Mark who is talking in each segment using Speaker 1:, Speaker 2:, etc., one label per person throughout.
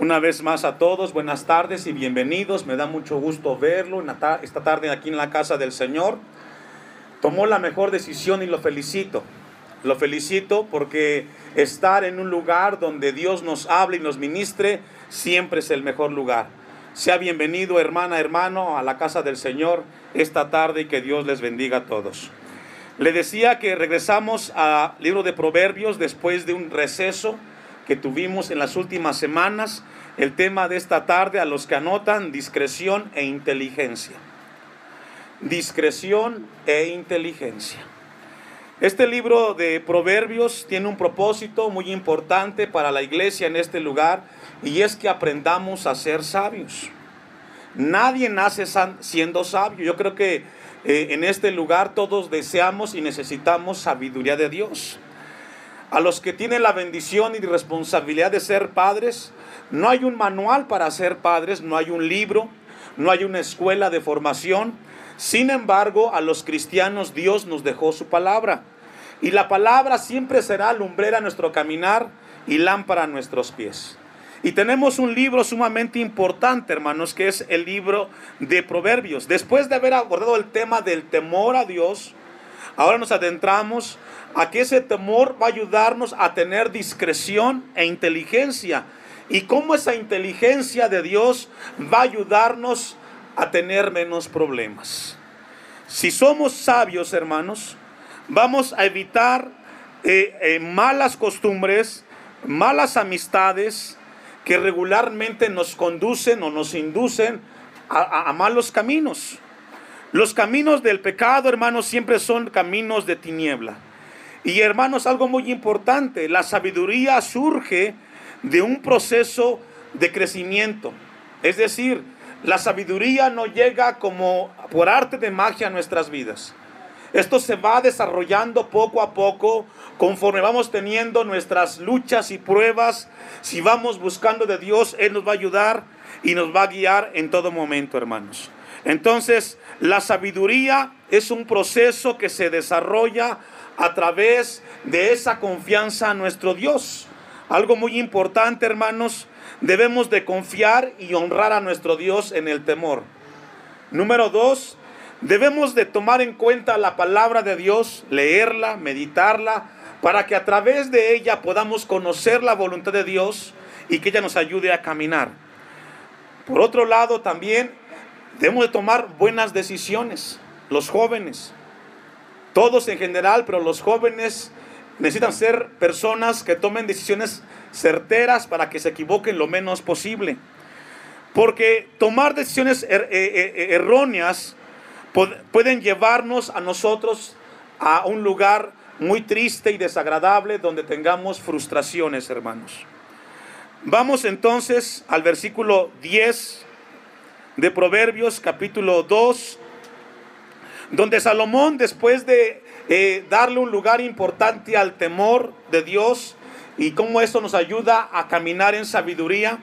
Speaker 1: Una vez más a todos, buenas tardes y bienvenidos. Me da mucho gusto verlo esta tarde aquí en la casa del Señor. Tomó la mejor decisión y lo felicito. Lo felicito porque estar en un lugar donde Dios nos hable y nos ministre siempre es el mejor lugar. Sea bienvenido hermana, hermano, a la casa del Señor esta tarde y que Dios les bendiga a todos. Le decía que regresamos al libro de Proverbios después de un receso que tuvimos en las últimas semanas. El tema de esta tarde, a los que anotan, discreción e inteligencia. Discreción e inteligencia. Este libro de Proverbios tiene un propósito muy importante para la iglesia en este lugar y es que aprendamos a ser sabios. Nadie nace siendo sabio. Yo creo que eh, en este lugar todos deseamos y necesitamos sabiduría de Dios. A los que tienen la bendición y responsabilidad de ser padres, no hay un manual para ser padres, no hay un libro, no hay una escuela de formación. Sin embargo, a los cristianos Dios nos dejó su palabra. Y la palabra siempre será lumbrera a nuestro caminar y lámpara a nuestros pies. Y tenemos un libro sumamente importante, hermanos, que es el libro de Proverbios. Después de haber abordado el tema del temor a Dios, ahora nos adentramos a que ese temor va a ayudarnos a tener discreción e inteligencia. Y cómo esa inteligencia de Dios va a ayudarnos a tener menos problemas. Si somos sabios, hermanos, vamos a evitar eh, eh, malas costumbres, malas amistades que regularmente nos conducen o nos inducen a malos caminos. Los caminos del pecado, hermanos, siempre son caminos de tiniebla. Y hermanos, algo muy importante, la sabiduría surge de un proceso de crecimiento. Es decir, la sabiduría no llega como por arte de magia a nuestras vidas. Esto se va desarrollando poco a poco conforme vamos teniendo nuestras luchas y pruebas. Si vamos buscando de Dios, Él nos va a ayudar y nos va a guiar en todo momento, hermanos. Entonces, la sabiduría es un proceso que se desarrolla a través de esa confianza a nuestro Dios. Algo muy importante, hermanos, debemos de confiar y honrar a nuestro Dios en el temor. Número dos, debemos de tomar en cuenta la palabra de Dios, leerla, meditarla, para que a través de ella podamos conocer la voluntad de Dios y que ella nos ayude a caminar. Por otro lado, también debemos de tomar buenas decisiones, los jóvenes todos en general, pero los jóvenes necesitan ser personas que tomen decisiones certeras para que se equivoquen lo menos posible. Porque tomar decisiones er, eh, eh, eh, erróneas pueden llevarnos a nosotros a un lugar muy triste y desagradable donde tengamos frustraciones, hermanos. Vamos entonces al versículo 10 de Proverbios capítulo 2, donde Salomón, después de eh, darle un lugar importante al temor de Dios y cómo eso nos ayuda a caminar en sabiduría,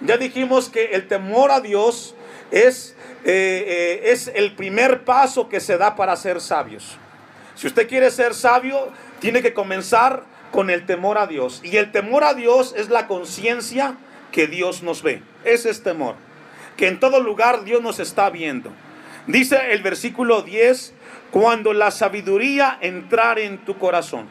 Speaker 1: ya dijimos que el temor a Dios es, eh, eh, es el primer paso que se da para ser sabios. Si usted quiere ser sabio, tiene que comenzar con el temor a Dios. Y el temor a Dios es la conciencia que Dios nos ve. Ese es temor. Que en todo lugar Dios nos está viendo. Dice el versículo 10, cuando la sabiduría entrar en tu corazón.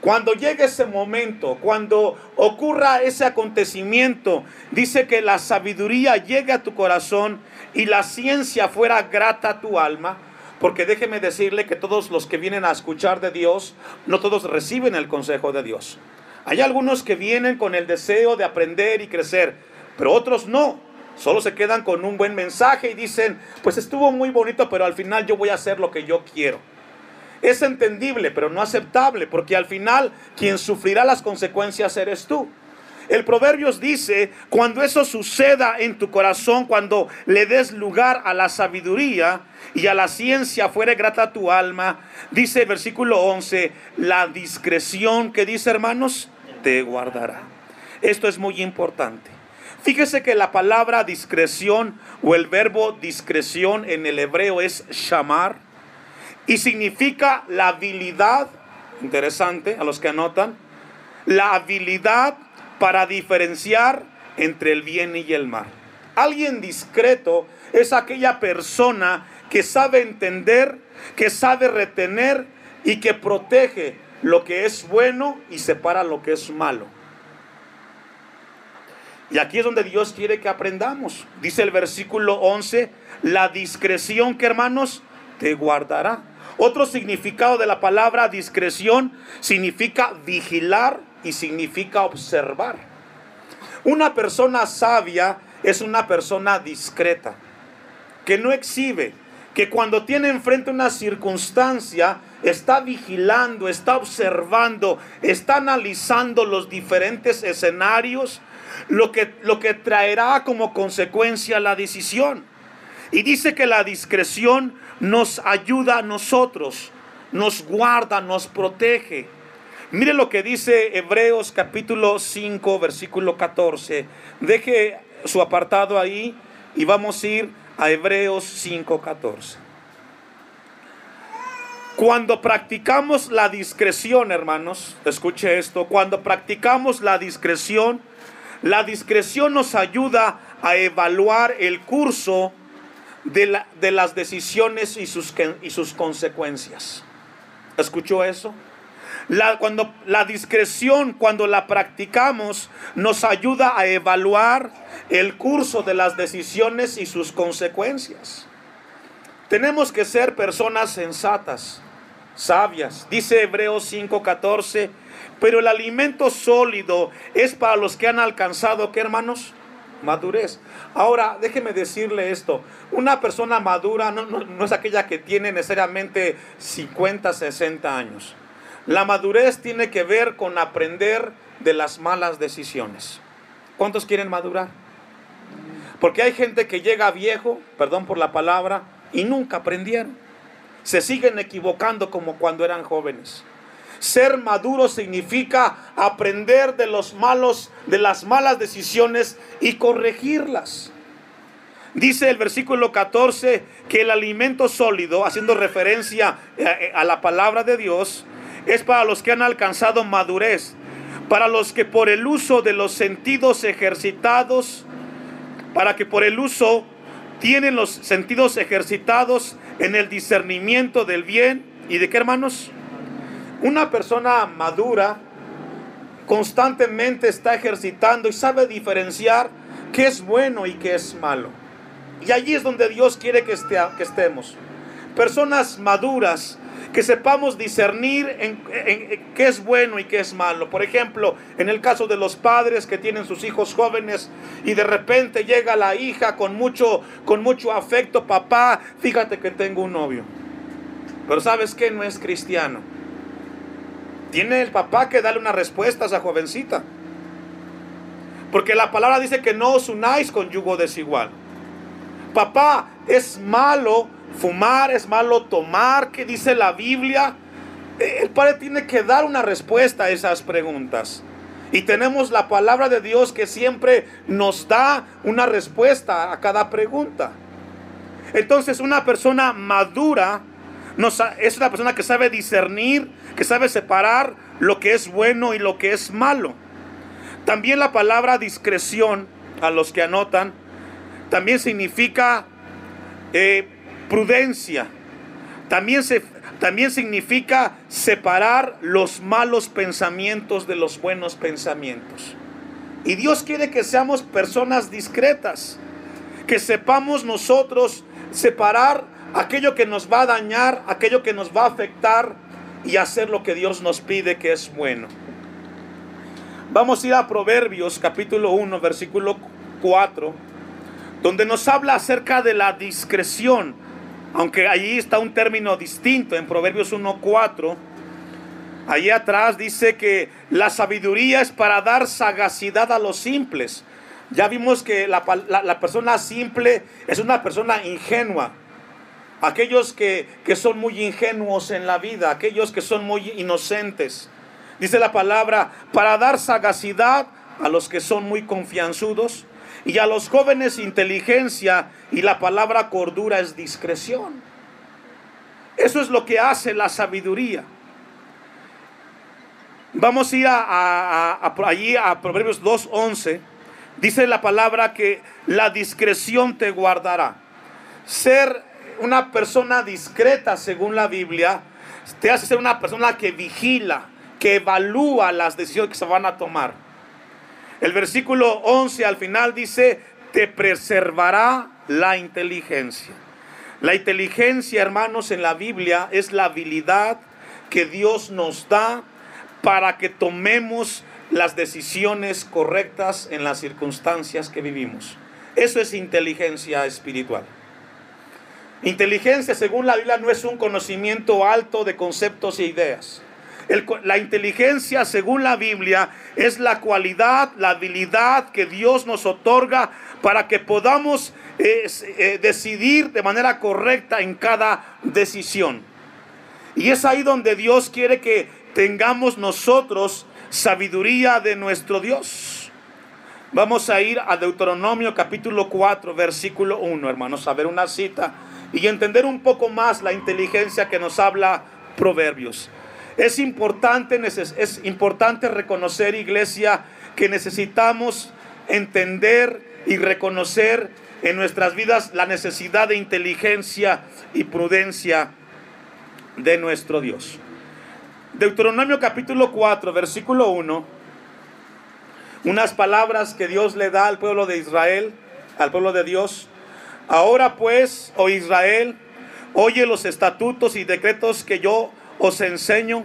Speaker 1: Cuando llegue ese momento, cuando ocurra ese acontecimiento, dice que la sabiduría llegue a tu corazón y la ciencia fuera grata a tu alma, porque déjeme decirle que todos los que vienen a escuchar de Dios, no todos reciben el consejo de Dios. Hay algunos que vienen con el deseo de aprender y crecer, pero otros no. Solo se quedan con un buen mensaje y dicen, pues estuvo muy bonito, pero al final yo voy a hacer lo que yo quiero. Es entendible, pero no aceptable, porque al final quien sufrirá las consecuencias eres tú. El Proverbios dice, cuando eso suceda en tu corazón, cuando le des lugar a la sabiduría y a la ciencia fuere grata tu alma, dice el versículo 11, la discreción que dice hermanos, te guardará. Esto es muy importante. Fíjese que la palabra discreción o el verbo discreción en el hebreo es shamar y significa la habilidad, interesante a los que anotan, la habilidad para diferenciar entre el bien y el mal. Alguien discreto es aquella persona que sabe entender, que sabe retener y que protege lo que es bueno y separa lo que es malo. Y aquí es donde Dios quiere que aprendamos. Dice el versículo 11, la discreción que hermanos te guardará. Otro significado de la palabra discreción significa vigilar y significa observar. Una persona sabia es una persona discreta, que no exhibe, que cuando tiene enfrente una circunstancia, está vigilando, está observando, está analizando los diferentes escenarios, lo que, lo que traerá como consecuencia la decisión. Y dice que la discreción nos ayuda a nosotros, nos guarda, nos protege. Mire lo que dice Hebreos capítulo 5, versículo 14. Deje su apartado ahí y vamos a ir a Hebreos 5, 14. Cuando practicamos la discreción, hermanos, escuche esto, cuando practicamos la discreción, la discreción nos ayuda a evaluar el curso de, de las decisiones y sus, y sus consecuencias. ¿Escuchó eso? La, cuando, la discreción, cuando la practicamos, nos ayuda a evaluar el curso de las decisiones y sus consecuencias. Tenemos que ser personas sensatas, sabias. Dice Hebreos 5:14, pero el alimento sólido es para los que han alcanzado, ¿qué hermanos? madurez. Ahora, déjeme decirle esto, una persona madura no, es aquella que tiene necesariamente 50, 60 años. La madurez tiene que ver con aprender de las malas decisiones. ¿Cuántos quieren madurar? Porque hay gente que llega viejo, perdón por la palabra, y nunca aprendieron. Se siguen equivocando como cuando eran jóvenes. Ser maduro significa aprender de los malos, de las malas decisiones y corregirlas. Dice el versículo 14 que el alimento sólido, haciendo referencia eh, eh, a la palabra de Dios, es para los que han alcanzado madurez, para los que por el uso de los sentidos ejercitados, para que por el uso tienen los sentidos ejercitados en el discernimiento del bien y de qué hermanos? Una persona madura constantemente está ejercitando y sabe diferenciar qué es bueno y qué es malo. Y allí es donde Dios quiere que, que estemos. Personas maduras que sepamos discernir qué es bueno y qué es malo. Por ejemplo, en el caso de los padres que tienen sus hijos jóvenes y de repente llega la hija con mucho, con mucho afecto, papá, fíjate que tengo un novio. Pero sabes que no es cristiano. Tiene el papá que darle una respuesta a esa jovencita. Porque la palabra dice que no os unáis con yugo desigual. Papá, es malo fumar, es malo tomar, ¿qué dice la Biblia? El padre tiene que dar una respuesta a esas preguntas. Y tenemos la palabra de Dios que siempre nos da una respuesta a cada pregunta. Entonces una persona madura es una persona que sabe discernir, que sabe separar lo que es bueno y lo que es malo. También la palabra discreción, a los que anotan, también significa eh, prudencia. También, se, también significa separar los malos pensamientos de los buenos pensamientos. Y Dios quiere que seamos personas discretas, que sepamos nosotros separar aquello que nos va a dañar, aquello que nos va a afectar y hacer lo que Dios nos pide que es bueno. Vamos a ir a Proverbios capítulo 1, versículo 4, donde nos habla acerca de la discreción, aunque allí está un término distinto en Proverbios 1, 4. Allí atrás dice que la sabiduría es para dar sagacidad a los simples. Ya vimos que la, la persona simple es una persona ingenua, aquellos que, son muy ingenuos en la vida, aquellos que son muy inocentes. Dice la palabra, para dar sagacidad a los que son muy confianzudos y a los jóvenes inteligencia y la palabra cordura es discreción. Eso es lo que hace la sabiduría. Vamos a ir a, allí a Proverbios 2.11, Dice la palabra que la discreción te guardará. Ser una persona discreta según la Biblia te hace ser una persona que vigila, que evalúa las decisiones que se van a tomar. El versículo 11 al final dice, te preservará la inteligencia. La inteligencia, hermanos, en la Biblia es la habilidad que Dios nos da para que tomemos las decisiones correctas en las circunstancias que vivimos. Eso es inteligencia espiritual. Inteligencia, según la Biblia, no es un conocimiento alto de conceptos e ideas. la inteligencia, según la Biblia, es la cualidad, la habilidad que Dios nos otorga para que podamos eh, decidir de manera correcta en cada decisión. Y es ahí donde Dios quiere que tengamos nosotros sabiduría de nuestro Dios. Vamos a ir a Deuteronomio capítulo 4, versículo 1, hermanos, a ver una cita y entender un poco más la inteligencia que nos habla Proverbios. Es importante, es importante reconocer, iglesia, que necesitamos entender y reconocer en nuestras vidas la necesidad de inteligencia y prudencia de nuestro Dios. Deuteronomio capítulo 4, versículo 1, unas palabras que Dios le da al pueblo de Israel, al pueblo de Dios. Ahora pues, oh Israel, oye los estatutos y decretos que yo os enseño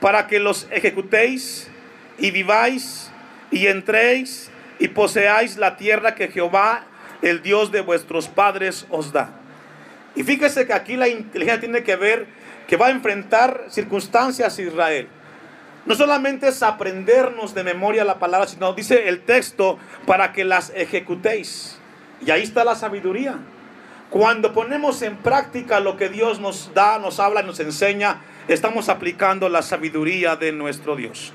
Speaker 1: para que los ejecutéis y viváis y entréis y poseáis la tierra que Jehová, el Dios de vuestros padres, os da. Y fíjese que aquí la inteligencia tiene que ver que va a enfrentar circunstancias Israel. No solamente es aprendernos de memoria la palabra, sino dice el texto para que las ejecutéis. Y ahí está la sabiduría. Cuando ponemos en práctica lo que Dios nos da, nos habla, nos enseña, estamos aplicando la sabiduría de nuestro Dios.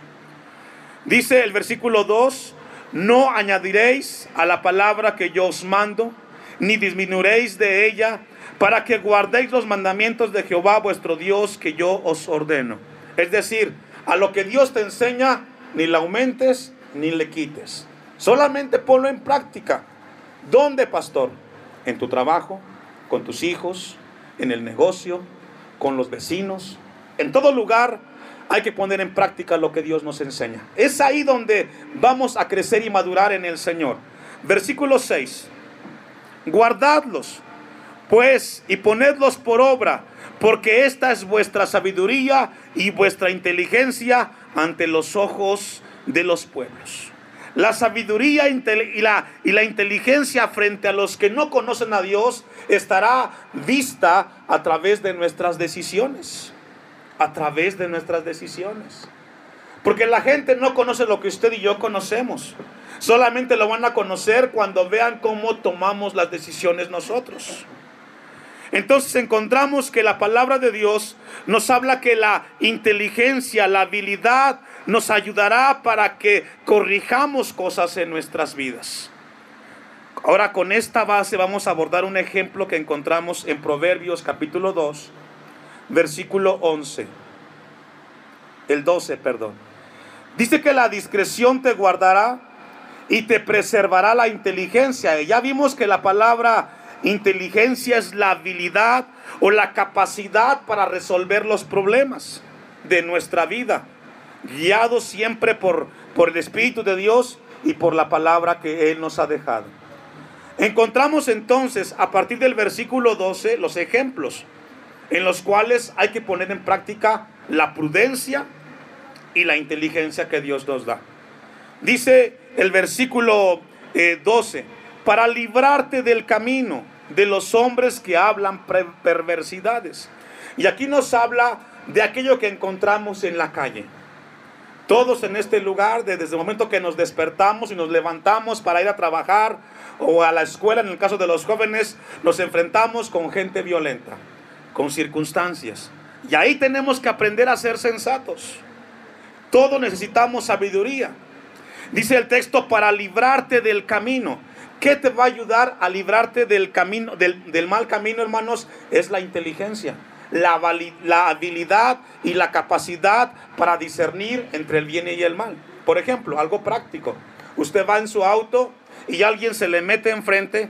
Speaker 1: Dice el versículo 2, no añadiréis a la palabra que yo os mando, ni disminuiréis de ella, para que guardéis los mandamientos de Jehová vuestro Dios que yo os ordeno. Es decir, a lo que Dios te enseña, ni la aumentes ni le quites. Solamente ponlo en práctica. ¿Dónde, pastor? En tu trabajo, con tus hijos, en el negocio, con los vecinos. En todo lugar hay que poner en práctica lo que Dios nos enseña. Es ahí donde vamos a crecer y madurar en el Señor. Versículo 6. Guardadlos pues, y ponedlos por obra, porque esta es vuestra sabiduría y vuestra inteligencia ante los ojos de los pueblos. La sabiduría y la, y la inteligencia frente a los que no conocen a Dios estará vista a través de nuestras decisiones. A través de nuestras decisiones. Porque la gente no conoce lo que usted y yo conocemos. Solamente lo van a conocer cuando vean cómo tomamos las decisiones nosotros. Entonces encontramos que la palabra de Dios nos habla que la inteligencia, la habilidad nos ayudará para que corrijamos cosas en nuestras vidas. Ahora con esta base vamos a abordar un ejemplo que encontramos en Proverbios capítulo 2, versículo 11. El 12, perdón. Dice que la discreción te guardará y te preservará la inteligencia. Ya vimos que la palabra Inteligencia es la habilidad o la capacidad para resolver los problemas de nuestra vida, guiado siempre por, por el Espíritu de Dios y por la palabra que Él nos ha dejado. Encontramos entonces a partir del versículo 12 los ejemplos en los cuales hay que poner en práctica la prudencia y la inteligencia que Dios nos da. Dice el versículo 12, eh, para librarte del camino de los hombres que hablan perversidades. Y aquí nos habla de aquello que encontramos en la calle. Todos en este lugar, desde el momento que nos despertamos y nos levantamos para ir a trabajar o a la escuela, en el caso de los jóvenes, nos enfrentamos con gente violenta, con circunstancias. Y ahí tenemos que aprender a ser sensatos. Todos necesitamos sabiduría. Dice el texto, para librarte del camino. ¿Qué te va a ayudar a librarte del camino, del, mal camino, hermanos? Es la inteligencia, la, habilidad y la capacidad para discernir entre el bien y el mal. Por ejemplo, algo práctico. Usted va en su auto y alguien se le mete enfrente,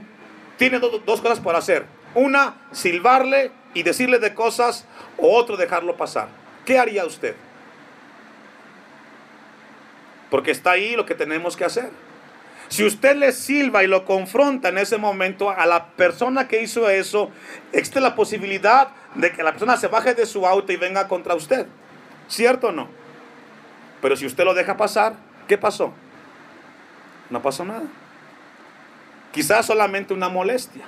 Speaker 1: tiene dos cosas por hacer. Una, silbarle y decirle de cosas, o otro, dejarlo pasar. ¿Qué haría usted? Porque está ahí lo que tenemos que hacer. Si usted le silba y lo confronta en ese momento a la persona que hizo eso, existe la posibilidad de que la persona se baje de su auto y venga contra usted. ¿Cierto o no? Pero si usted lo deja pasar, ¿qué pasó? No pasó nada. Quizás solamente una molestia.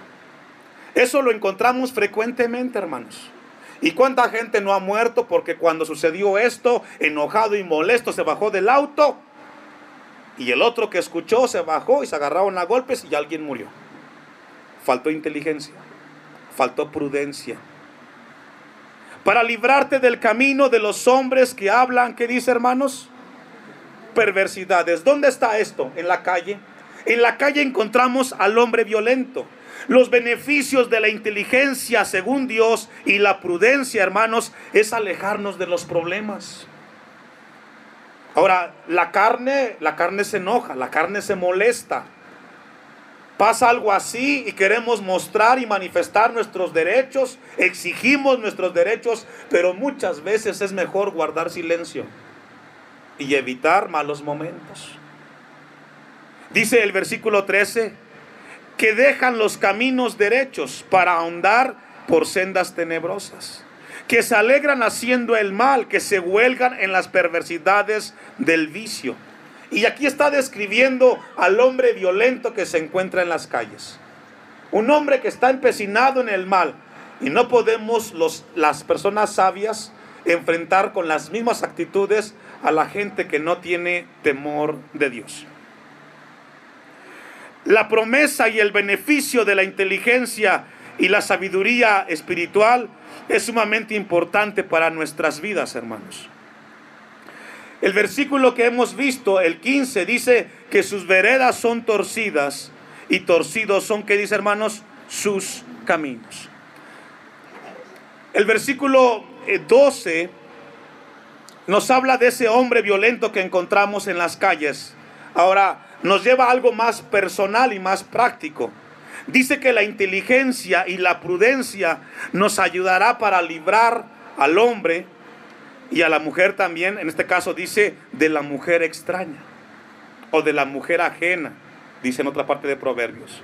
Speaker 1: Eso lo encontramos frecuentemente, hermanos. ¿Y cuánta gente no ha muerto porque cuando sucedió esto, enojado y molesto, se bajó del auto y el otro que escuchó se bajó y se agarraron a golpes y alguien murió. Faltó inteligencia, faltó prudencia. Para librarte del camino de los hombres que hablan, ¿qué dice hermanos? Perversidades. ¿Dónde está esto? En la calle. En la calle encontramos al hombre violento. Los beneficios de la inteligencia según Dios y la prudencia, hermanos, es alejarnos de los problemas. Ahora, la carne, la carne se enoja, la carne se molesta. Pasa algo así y queremos mostrar y manifestar nuestros derechos, exigimos nuestros derechos, pero muchas veces es mejor guardar silencio y evitar malos momentos. Dice el versículo 13, que dejan los caminos derechos para ahondar por sendas tenebrosas que se alegran haciendo el mal, que se huelgan en las perversidades del vicio. Y aquí está describiendo al hombre violento que se encuentra en las calles. Un hombre que está empecinado en el mal. Y no podemos los, las personas sabias enfrentar con las mismas actitudes a la gente que no tiene temor de Dios. La promesa y el beneficio de la inteligencia y la sabiduría espiritual es sumamente importante para nuestras vidas, hermanos. El versículo que hemos visto, el 15, dice que sus veredas son torcidas y torcidos son, ¿qué dice hermanos? Sus caminos. El versículo 12 eh, nos habla de ese hombre violento que encontramos en las calles. Ahora nos lleva a algo más personal y más práctico. Dice que la inteligencia y la prudencia nos ayudará para librar al hombre y a la mujer también, en este caso dice de la mujer extraña o de la mujer ajena, dice en otra parte de Proverbios.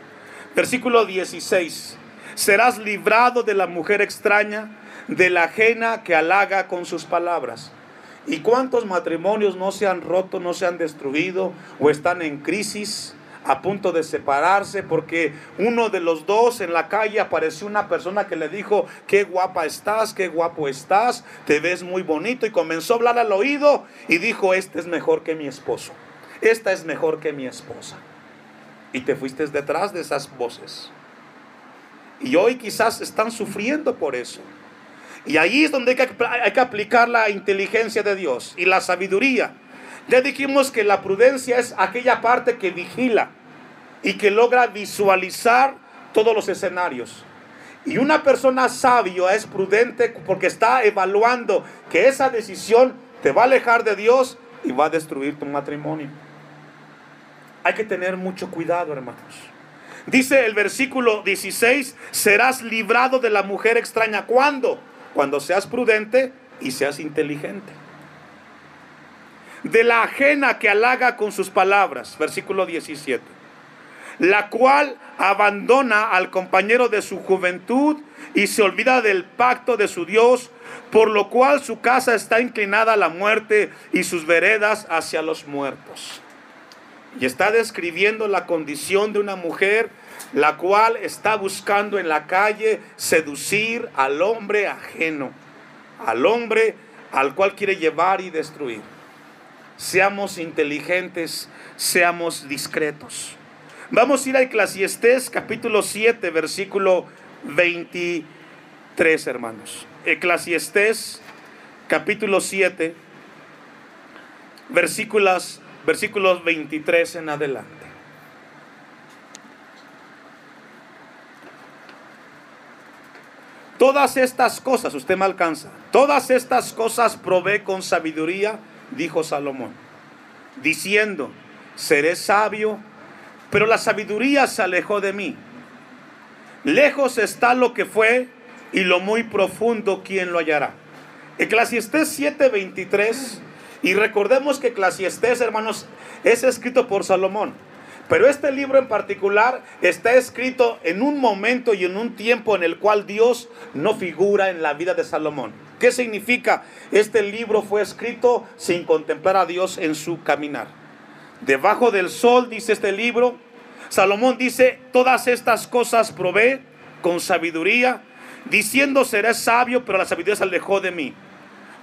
Speaker 1: Versículo 16, serás librado de la mujer extraña, de la ajena que halaga con sus palabras. ¿Y cuántos matrimonios no se han roto, no se han destruido o están en crisis? A punto de separarse porque uno de los dos en la calle apareció una persona que le dijo, qué guapa estás, qué guapo estás, te ves muy bonito y comenzó a hablar al oído y dijo, este es mejor que mi esposo, esta es mejor que mi esposa. Y te fuiste detrás de esas voces. Y hoy quizás están sufriendo por eso. Y ahí es donde hay que, hay que aplicar la inteligencia de Dios y la sabiduría. Ya dijimos que la prudencia es aquella parte que vigila y que logra visualizar todos los escenarios. Y una persona sabio es prudente porque está evaluando que esa decisión te va a alejar de Dios y va a destruir tu matrimonio. Hay que tener mucho cuidado, hermanos. Dice el versículo 16, serás librado de la mujer extraña. ¿Cuándo? Cuando seas prudente y seas inteligente. De la ajena que halaga con sus palabras. Versículo 17 la cual abandona al compañero de su juventud y se olvida del pacto de su Dios, por lo cual su casa está inclinada a la muerte y sus veredas hacia los muertos. Y está describiendo la condición de una mujer la cual está buscando en la calle seducir al hombre ajeno, al hombre al cual quiere llevar y destruir. Seamos inteligentes, seamos discretos. Vamos a ir a Eclesiastés capítulo 7, versículo 23, hermanos. Eclesiastés capítulo 7, versículos, versículos 23 en adelante. Todas estas cosas, usted me alcanza, todas estas cosas provee con sabiduría, dijo Salomón, diciendo, seré sabio pero la sabiduría se alejó de mí. Lejos está lo que fue y lo muy profundo, ¿quién lo hallará? Eclesiastés 7:23, y recordemos que Eclesiastés, hermanos, es escrito por Salomón. Pero este libro en particular está escrito en un momento y en un tiempo en el cual Dios no figura en la vida de Salomón. ¿Qué significa? Este libro fue escrito sin contemplar a Dios en su caminar. Debajo del sol, dice este libro, Salomón dice, todas estas cosas probé con sabiduría, diciendo seré sabio, pero la sabiduría se alejó de mí.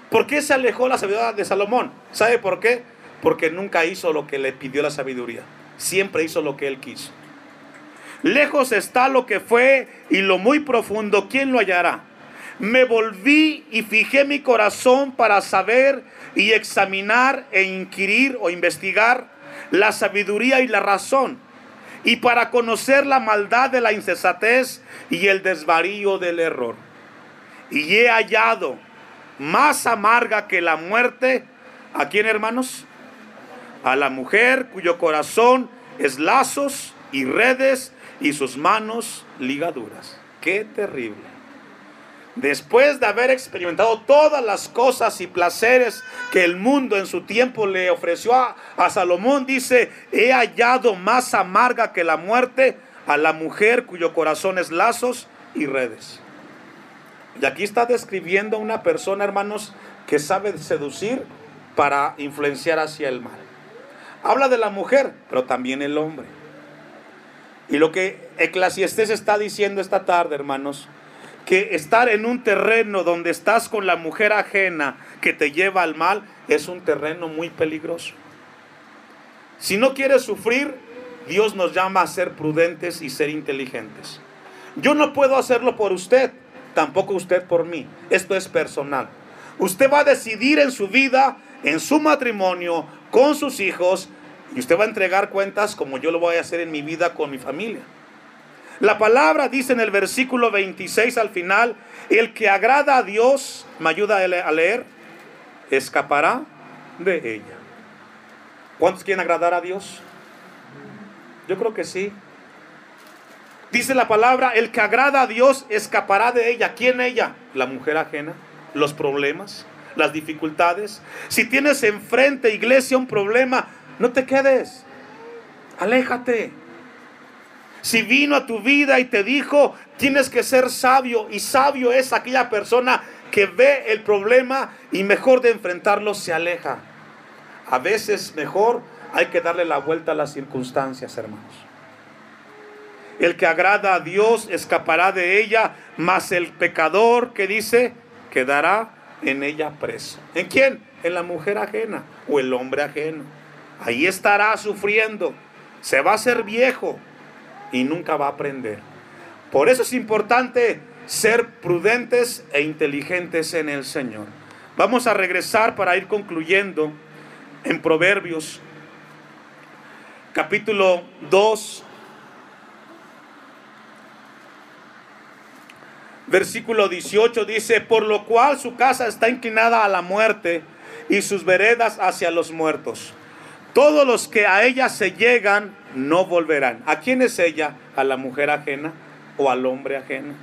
Speaker 1: ¿Por qué se alejó la sabiduría de Salomón? ¿Sabe por qué? Porque nunca hizo lo que le pidió la sabiduría. Siempre hizo lo que él quiso. Lejos está lo que fue y lo muy profundo, ¿quién lo hallará? Me volví y fijé mi corazón para saber y examinar e inquirir o investigar la sabiduría y la razón, y para conocer la maldad de la insensatez y el desvarío del error. Y he hallado más amarga que la muerte, ¿a quién hermanos? A la mujer cuyo corazón es lazos y redes y sus manos ligaduras. Qué terrible después de haber experimentado todas las cosas y placeres que el mundo en su tiempo le ofreció a, Salomón, dice, he hallado más amarga que la muerte a la mujer cuyo corazón es lazos y redes. Y aquí está describiendo una persona, hermanos, que sabe seducir para influenciar hacia el mal. Habla de la mujer, pero también el hombre. Y lo que Eclesiastés está diciendo esta tarde, hermanos, que estar en un terreno donde estás con la mujer ajena que te lleva al mal es un terreno muy peligroso. Si no quieres sufrir, Dios nos llama a ser prudentes y ser inteligentes. Yo no puedo hacerlo por usted, tampoco usted por mí. Esto es personal. Usted va a decidir en su vida, en su matrimonio, con sus hijos, y usted va a entregar cuentas como yo lo voy a hacer en mi vida con mi familia. La palabra dice en el versículo 26 al final, el que agrada a Dios, me ayuda a leer, escapará de ella. ¿Cuántos quieren agradar a Dios? Yo creo que sí. Dice la palabra, el que agrada a Dios escapará de ella. ¿Quién ella? La mujer ajena, los problemas, las dificultades. Si tienes enfrente, iglesia, un problema, no te quedes. Aléjate. Si vino a tu vida y te dijo, tienes que ser sabio, y sabio es aquella persona que ve el problema y mejor de enfrentarlo se aleja. A veces mejor hay que darle la vuelta a las circunstancias, hermanos. El que agrada a Dios escapará de ella, mas el pecador que dice quedará en ella preso. ¿En quién? En la mujer ajena o el hombre ajeno. Ahí estará sufriendo. Se va a hacer viejo y nunca va a aprender. Por eso es importante ser prudentes e inteligentes en el Señor. Vamos a regresar para ir concluyendo en Proverbios capítulo 2, versículo 18 dice, por lo cual su casa está inclinada a la muerte y sus veredas hacia los muertos. Todos los que a ella se llegan no volverán. ¿A quién es ella? ¿A la mujer ajena o al hombre ajeno?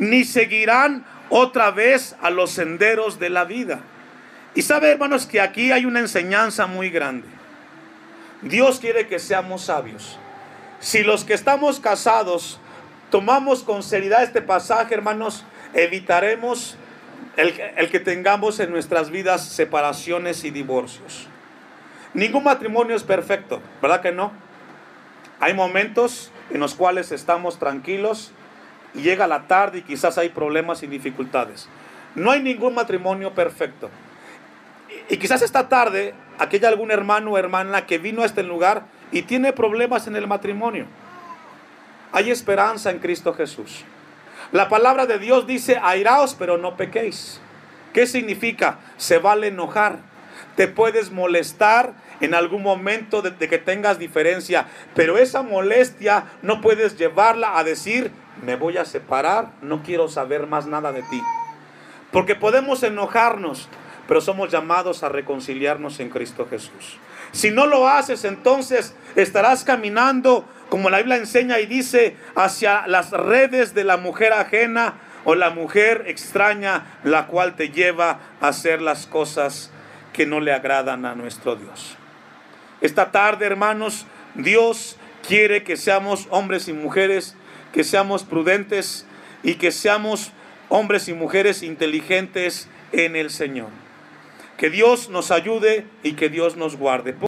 Speaker 1: Ni seguirán otra vez a los senderos de la vida. Y sabe, hermanos, que aquí hay una enseñanza muy grande. Dios quiere que seamos sabios. Si los que estamos casados tomamos con seriedad este pasaje, hermanos, evitaremos el, el que tengamos en nuestras vidas separaciones y divorcios. Ningún matrimonio es perfecto, ¿verdad que no? Hay momentos en los cuales estamos tranquilos y llega la tarde y quizás hay problemas y dificultades. No hay ningún matrimonio perfecto. Y quizás esta tarde aquí hay algún hermano o hermana que vino a este lugar y tiene problemas en el matrimonio. Hay esperanza en Cristo Jesús. La palabra de Dios dice, airaos pero no pequéis. ¿Qué significa? Se vale enojar te puedes molestar en algún momento de, que tengas diferencia, pero esa molestia no puedes llevarla a decir, me voy a separar, no quiero saber más nada de ti. Porque podemos enojarnos, pero somos llamados a reconciliarnos en Cristo Jesús. Si no lo haces, entonces estarás caminando, como la Biblia enseña y dice, hacia las redes de la mujer ajena o la mujer extraña, la cual te lleva a hacer las cosas que no le agradan a nuestro Dios. Esta tarde, hermanos, Dios quiere que seamos hombres y mujeres, que seamos prudentes y que seamos hombres y mujeres inteligentes en el Señor. Que Dios nos ayude y que Dios nos guarde.